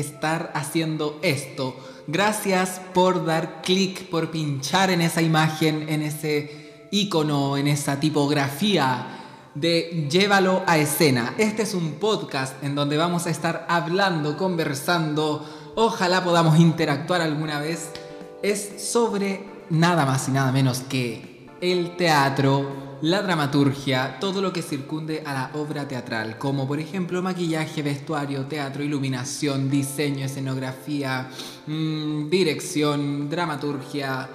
estar haciendo esto. Gracias por dar clic, por pinchar en esa imagen, en ese icono, en esa tipografía de Llévalo a escena. Este es un podcast en donde vamos a estar hablando, conversando, ojalá podamos interactuar alguna vez. Es sobre nada más y nada menos que el teatro, la dramaturgia, todo lo que circunde a la obra teatral, como por ejemplo maquillaje, vestuario, teatro, iluminación, diseño, escenografía, mm, dirección, dramaturgia,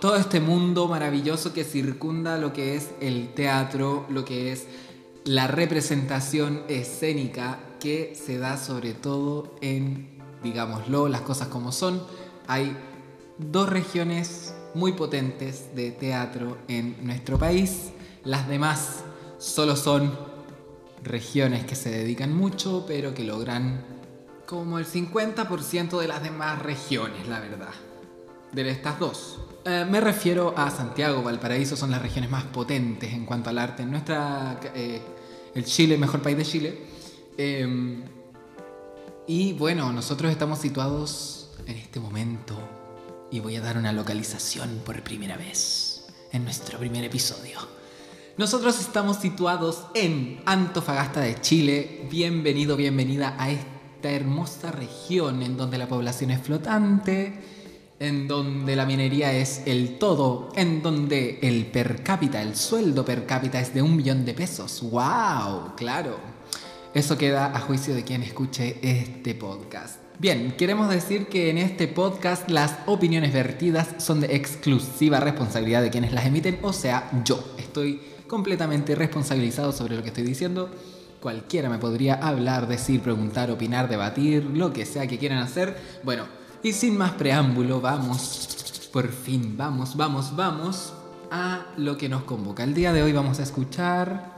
todo este mundo maravilloso que circunda lo que es el teatro, lo que es la representación escénica que se da sobre todo en, digámoslo, las cosas como son. Hay dos regiones muy potentes de teatro en nuestro país. Las demás solo son regiones que se dedican mucho, pero que logran como el 50% de las demás regiones, la verdad. De estas dos. Eh, me refiero a Santiago, Valparaíso son las regiones más potentes en cuanto al arte en nuestra... Eh, el Chile, mejor país de Chile. Em, y bueno, nosotros estamos situados en este momento y voy a dar una localización por primera vez en nuestro primer episodio. Nosotros estamos situados en Antofagasta de Chile. Bienvenido, bienvenida a esta hermosa región en donde la población es flotante, en donde la minería es el todo, en donde el per cápita, el sueldo per cápita es de un millón de pesos. ¡Wow! Claro. Eso queda a juicio de quien escuche este podcast. Bien, queremos decir que en este podcast las opiniones vertidas son de exclusiva responsabilidad de quienes las emiten, o sea, yo. Estoy completamente responsabilizado sobre lo que estoy diciendo. Cualquiera me podría hablar, decir, preguntar, opinar, debatir, lo que sea que quieran hacer. Bueno, y sin más preámbulo, vamos, por fin, vamos, vamos, vamos a lo que nos convoca. El día de hoy vamos a escuchar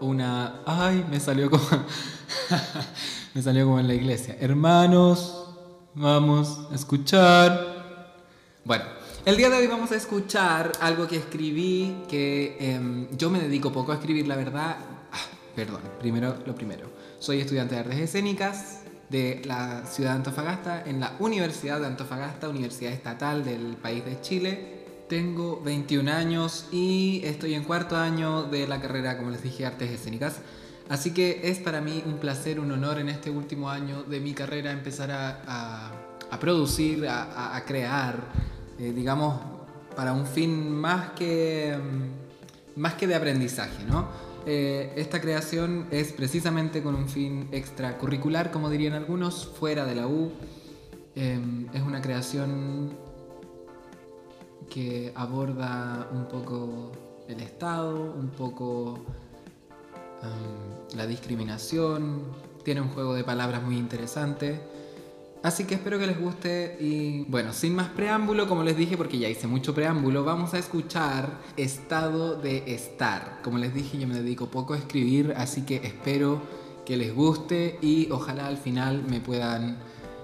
una... Ay, me salió como... Me salió como en la iglesia. Hermanos, vamos a escuchar. Bueno, el día de hoy vamos a escuchar algo que escribí, que em, yo me dedico poco a escribir, la verdad. Ah, perdón, primero lo primero. Soy estudiante de artes escénicas de la ciudad de Antofagasta, en la Universidad de Antofagasta, Universidad Estatal del país de Chile. Tengo 21 años y estoy en cuarto año de la carrera, como les dije, artes escénicas. Así que es para mí un placer, un honor en este último año de mi carrera empezar a, producir, a, crear, eh, digamos, para un fin más que, mm, más que de aprendizaje, ¿no? Eh, esta creación es precisamente con un fin extracurricular, como dirían algunos, fuera de la U. Em, es una creación que aborda un poco el Estado, un poco la discriminación, tiene un juego de palabras muy interesante. Así que espero que les guste y bueno, sin más preámbulo, como les dije, porque ya hice mucho preámbulo, vamos a escuchar Estado de Estar. Como les dije, yo me dedico poco a escribir, así que espero que les guste y ojalá al final me puedan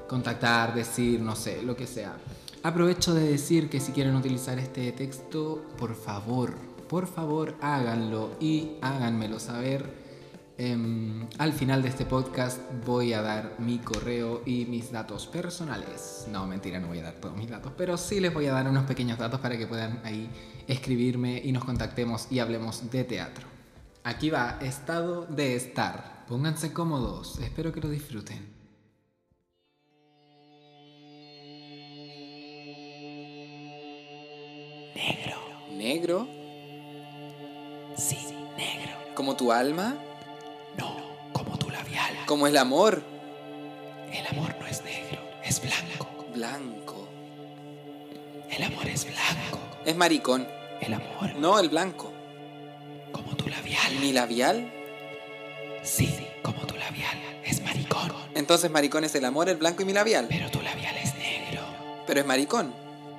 contactar, decir, no sé, lo que sea. Aprovecho de decir que si quieren utilizar este texto, por favor, por favor háganlo y háganmelo saber Em, al final de este podcast voy a dar mi correo y mis datos personales. No, mentira, no voy a dar todos mis datos, pero sí les voy a dar unos pequeños datos para que puedan ahí escribirme y nos contactemos y hablemos de teatro. Aquí va, estado de estar. Pónganse cómodos, espero que lo disfruten. Negro. ¿Negro? Sí, negro. ¿Como tu alma? No, como tu labial. Como el amor. El amor no es negro, es blanco. Blanco. El amor es blanco. Es maricón. El amor. No, el blanco. Como tu labial. ¿Mi labial? Sí, como tu labial. Es maricón. Entonces maricón es el amor, el blanco y mi labial. Pero tu labial es negro. Pero es maricón.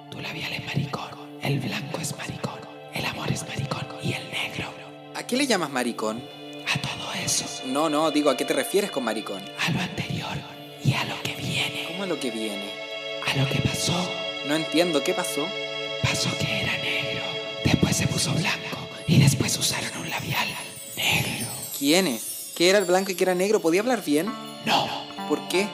Tu labial es maricón. El blanco es maricón. El amor es maricón. Y el negro. ¿A qué le llamas maricón? A todo eso. No, no, digo, ¿a qué te refieres con maricón? A lo anterior y a lo que viene. ¿Cómo a lo que viene? A lo que pasó. No entiendo, ¿qué pasó? Pasó que era negro, después se puso blanco y después usaron un labial negro. ¿Quiénes? ¿Qué era el blanco y qué era negro? ¿Podía hablar bien? No, ¿Por qué?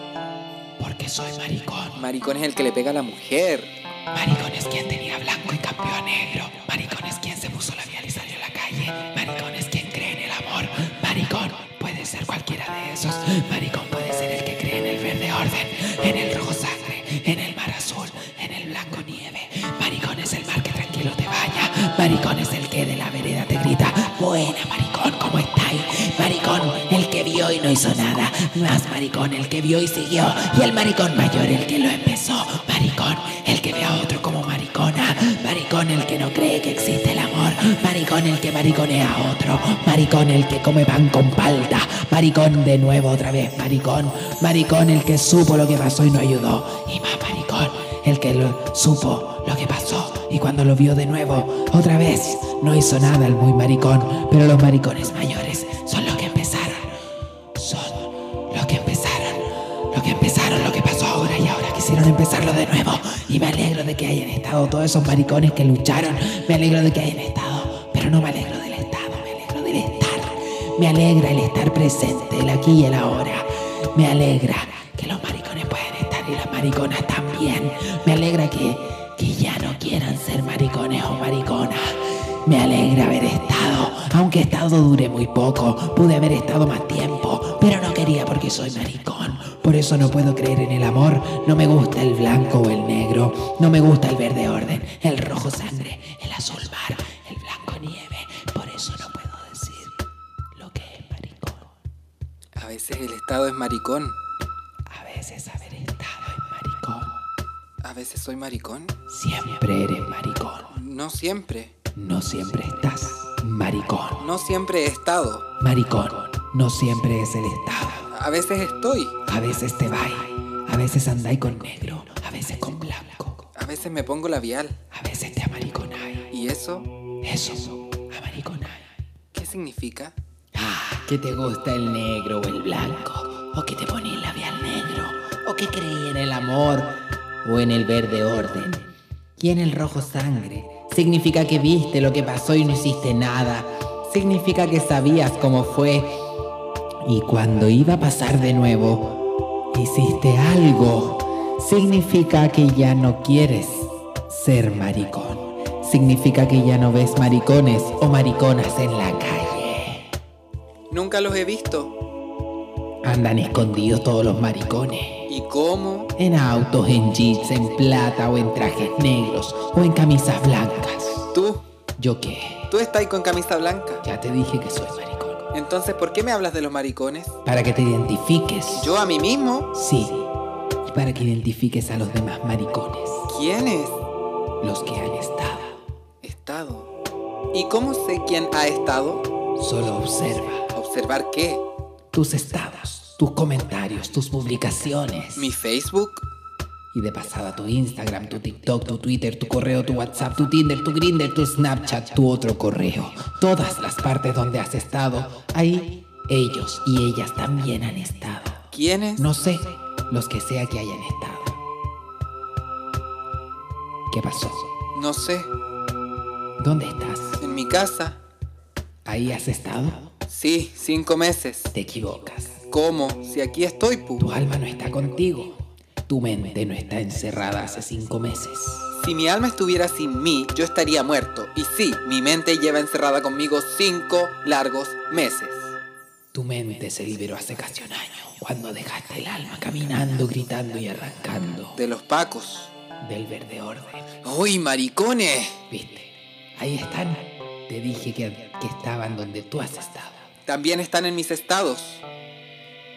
porque soy maricón. Maricón es el que le pega a la mujer. Maricón es quien tenía blanco y cambió a negro. Maricón es quien se puso labial y salió a la calle. Maricón es quien cree en el amor. Maricón puede ser cualquiera de esos. Maricón puede ser el que cree en el verde orden, en el rojo sangre, en el mar azul, en el blanco nieve. Maricón es el mar que tranquilo te baña. Maricón es el que de la vereda te grita. Buena, maricón, ¿cómo estáis? Maricón, el que vio y no hizo nada. Más maricón, el que vio y siguió. Y el maricón mayor, el que lo empezó. Maricón, a otro como maricona. Maricón, el que no cree que existe el amor. Maricón, el que mariconea a otro. Maricón, el que come pan con palta. Maricón, de nuevo otra vez. Maricón, maricón, el que supo lo que pasó y no ayudó. Y más maricón, el que supo lo que pasó y cuando lo vio de nuevo, otra vez, no hizo nada el muy maricón, pero los maricones mayores son los que empezaron, son los que empezaron, los que empezaron lo que pasó ahora y ahora quisieron empezarlo de nuevo y me alegro de que hayan estado todos esos maricones que lucharon, me alegro de que hayan estado, pero no me alegro del estado, me alegro del estar, me alegra el estar presente, el aquí y el ahora, me alegra que los maricones pueden estar y las mariconas también. Me alegra que, que ya no quieran ser maricones o mariconas. Me alegra haber estado, aunque estado dure muy poco. Pude haber estado más tiempo, pero no quería porque soy maricón. Por eso no puedo creer en el amor. No me gusta el blanco o el negro. No me gusta el verde orden, el rojo sangre, el azul mar, el blanco nieve. Por eso no puedo decir lo que es maricón. A veces el estado es maricón. A veces haber estado es maricón. A veces soy maricón. Siempre eres maricón. No siempre. No siempre estás maricón. No siempre he estado. Maricón, no siempre es el estado. A veces estoy. A veces te vais, a veces andáis con negro, a veces con blanco, A veces me pongo labial. a veces te amariconáis. ¿Y eso Eso, amariconáis. qué significa? Ah, que te gusta el negro o el blanco, o que te pones labial negro, o que creí en el amor, o en el verde orden, y en el rojo sangre. Significa que viste lo que pasó y no hiciste nada. Significa que sabías cómo fue. Y cuando iba a pasar de nuevo, hiciste algo. Significa que ya no quieres ser maricón. Significa que ya no ves maricones o mariconas en la calle. Nunca los he visto. Andan escondidos todos los maricones. ¿Y cómo? En autos, en jeeps, en plata o en trajes negros o en camisas blancas. Tú. ¿Yo qué? Tú estás ahí con camisa blanca. Ya te dije que soy maricón. Entonces, ¿por qué me hablas de los maricones? Para que te identifiques. ¿Yo a mí mismo? Sí. Y para que identifiques a los demás maricones. ¿Quiénes? Los que han estado. Estado. ¿Y cómo sé quién ha estado? Solo observa ¿Observar qué? tus estados, tus comentarios, tus publicaciones. ¿Mi Facebook? Y de pasada tu Instagram, tu TikTok, tu Twitter, tu correo, tu WhatsApp, tu Tinder, tu Grindr, tu Snapchat, tu otro correo. Todas las partes donde has estado, ahí ellos y ellas también han estado. ¿Quiénes? No sé, los que sea que hayan estado. ¿Qué pasó? No sé. ¿Dónde estás? ¿En mi casa? ¿Ahí has estado? Sí, cinco meses. Te equivocas. ¿Cómo? Si aquí estoy, pu. Tu alma no está contigo. Tu mente no está encerrada hace cinco meses. Si mi alma estuviera sin mí, yo estaría muerto. Y sí, mi mente lleva encerrada conmigo cinco largos meses. Tu mente se liberó hace casi un año, cuando dejaste el alma caminando, gritando y arrancando De los pacos. del verde orden. ¡Uy, maricones! ¿Viste? Ahí están. Te dije que, que estaban donde tú has estado, También están en mis estados.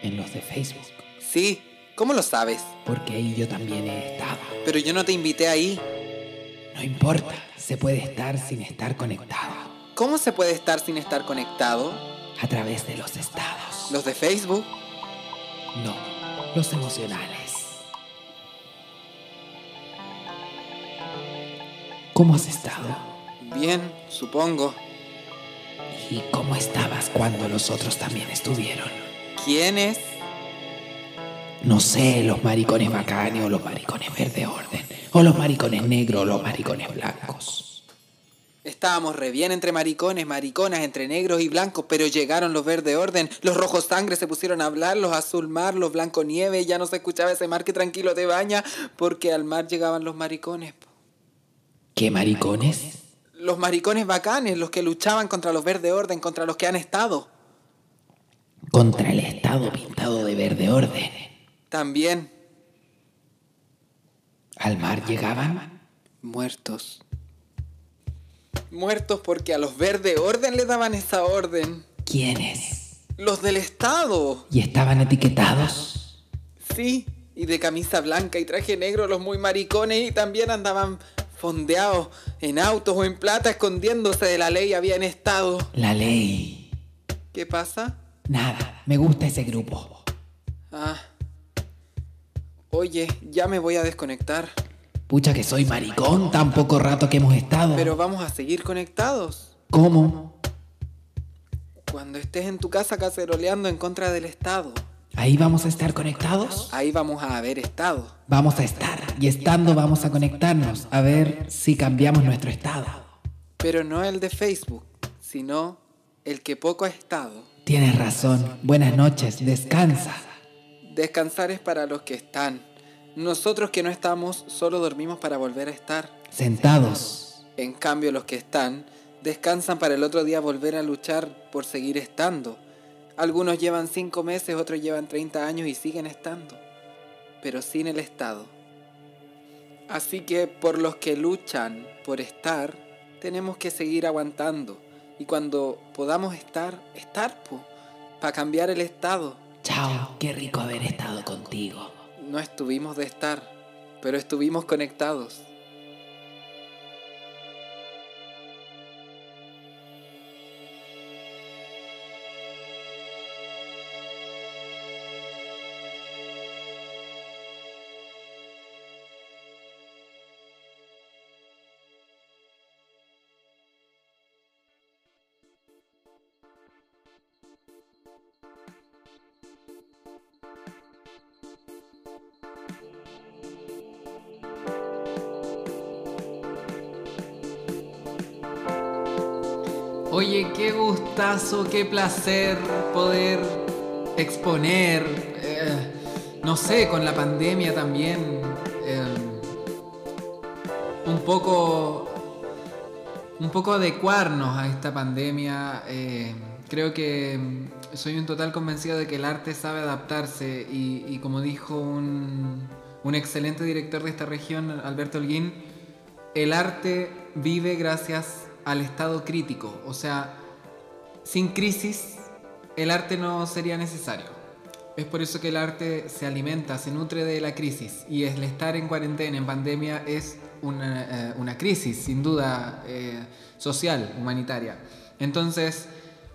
en los de Facebook. Sí, ¿cómo lo sabes? Porque ahí yo también he estado. Pero yo no te invité ahí. No importa, se puede estar sin estar conectado. ¿Cómo se puede estar sin estar conectado? A través de los estados. ¿Los de Facebook? No, los emocionales. ¿Cómo has estado? Bien, supongo. ¿Y cómo estabas cuando los otros también estuvieron? ¿Quiénes? No sé, los maricones bacanes o los maricones verde orden, o los maricones negros o los maricones blancos. Estábamos re bien entre maricones, mariconas, entre negros y blancos, pero llegaron los verde orden, los rojos sangre se pusieron a hablar, los azul mar, los blanco nieve, ya no se escuchaba ese mar que tranquilo te baña, porque al mar llegaban los maricones. ¿Qué maricones? Los maricones bacanes, los que luchaban contra los verde orden, contra los que han estado. Contra el Estado pintado de verde orden. También ¿Al mar llegaban? muertos. Muertos porque a los verde orden le daban esa orden. ¿Quiénes? Los del Estado. ¿Y estaban etiquetados? Sí, y de camisa blanca y traje negro los muy maricones y también andaban fondeados en autos o en plata escondiéndose de la ley habían estado. La ley. ¿Qué pasa? Nada, me gusta ese grupo. Ah. Oye, ya me voy a desconectar. Pucha que soy maricón, tan poco rato que hemos estado. Pero vamos a seguir conectados. ¿Cómo? Cuando estés en tu casa caceroleando en contra del Estado, ¿Ahí vamos a estar conectados? ahí vamos a haber estado. Vamos a estar. Y estando vamos a conectarnos a ver si cambiamos nuestro estado. Pero no el de Facebook, sino el que poco ha estado. Tienes razón. Buenas noches. Descansa. Descansar es para los que están. Nosotros que no estamos solo dormimos para volver a estar. Sentados. En cambio los que están descansan para el otro día volver a luchar por seguir estando. Algunos llevan 5 meses, otros llevan 30 años y siguen estando, pero sin el Estado. Así que por los que luchan por estar, tenemos que seguir aguantando. Y cuando podamos estar, estar, para cambiar el Estado. Chao. Qué rico haber estado contigo. No estuvimos de estar, pero estuvimos conectados. Oye, qué gustazo, qué placer poder exponer, eh, no sé, con la pandemia también, eh, un poco, un poco adecuarnos a esta pandemia. eh, creo que soy un total convencido de que el arte sabe adaptarse y, y como dijo un, un excelente director de esta región, Alberto Holguín, el arte vive gracias al estado crítico. O sea, sin crisis, el arte no sería necesario. Es por eso que el arte se alimenta, se nutre de la crisis. Y el estar en cuarentena, en pandemia, es una, eh, crisis, sin duda, eh, social, humanitaria. Entonces,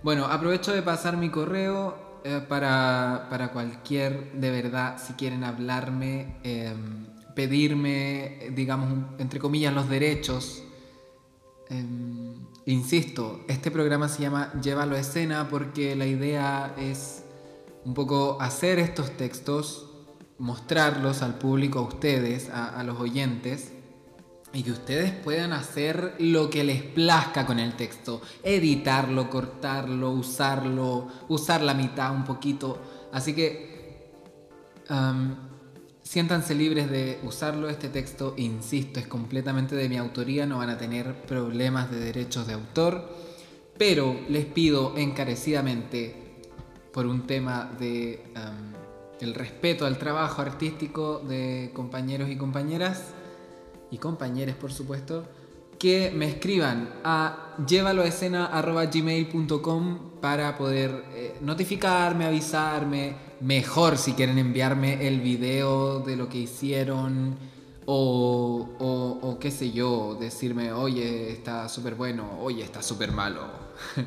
bueno, aprovecho de pasar mi correo eh, para, para cualquier, de verdad, si quieren hablarme, eh, pedirme, digamos, entre comillas, los derechos. Eh, insisto, este programa se llama Llévalo a escena porque la idea es un poco hacer estos textos, mostrarlos al público, a ustedes, a, los oyentes, y que ustedes puedan hacer lo que les plazca con el texto, editarlo, cortarlo, usarlo, usar la mitad un poquito. Así que am, siéntanse libres de usarlo. Este texto, insisto, es completamente de mi autoría, no van a tener problemas de derechos de autor, pero les pido encarecidamente por un tema de am, el respeto al trabajo artístico de compañeros y compañeras y compañeros por supuesto que me escriban a llévaloaescena.gmail.com para poder eh, notificarme, avisarme, mejor si quieren enviarme el video de lo que hicieron o, o- o qué sé yo, decirme, oye, está súper bueno, oye, está súper malo.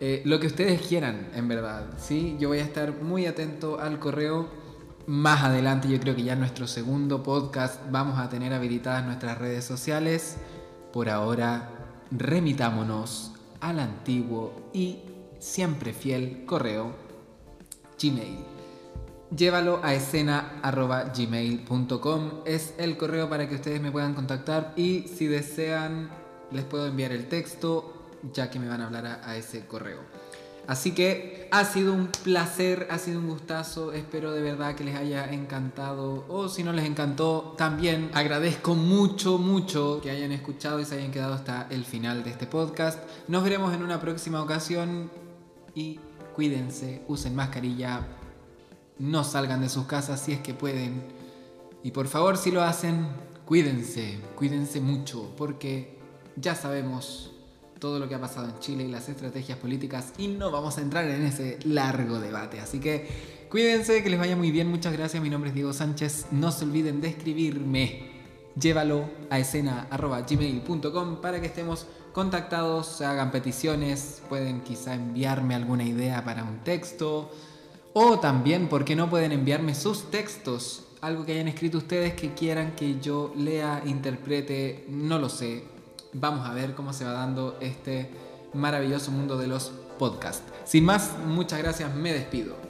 Eh, lo que ustedes quieran, en verdad. ¿sí? Yo voy a estar muy atento al correo. Más adelante, yo creo que ya en nuestro segundo podcast vamos a tener habilitadas nuestras redes sociales. Por ahora, remitámonos al antiguo y siempre fiel correo Gmail. Llévalo a escena.gmail.com es el correo para que ustedes me puedan contactar y si desean les puedo enviar el texto ya que me van a hablar a, a ese correo. Así que ha sido un placer, ha sido un gustazo, espero de verdad que les haya encantado. O si no les encantó también agradezco mucho, mucho que hayan escuchado y se hayan quedado hasta el final de este podcast. Nos veremos en una próxima ocasión y cuídense, usen mascarilla, no salgan de sus casas si es que pueden. Y por favor si lo hacen, cuídense, cuídense mucho porque ya sabemos todo lo que ha pasado en Chile y las estrategias políticas y no vamos a entrar en ese largo debate. Así que cuídense, que les vaya muy bien, muchas gracias, mi nombre es Diego Sánchez, no se olviden de escribirme, llévalo a escena.gmail.com para que estemos contactados, se hagan peticiones, pueden quizá enviarme alguna idea para un texto. O también, ¿por qué no pueden enviarme sus textos? Algo que hayan escrito ustedes que quieran que yo lea, interprete, no lo sé, vamos a ver cómo se va dando este maravilloso mundo de los podcasts. Sin más, muchas gracias, me despido.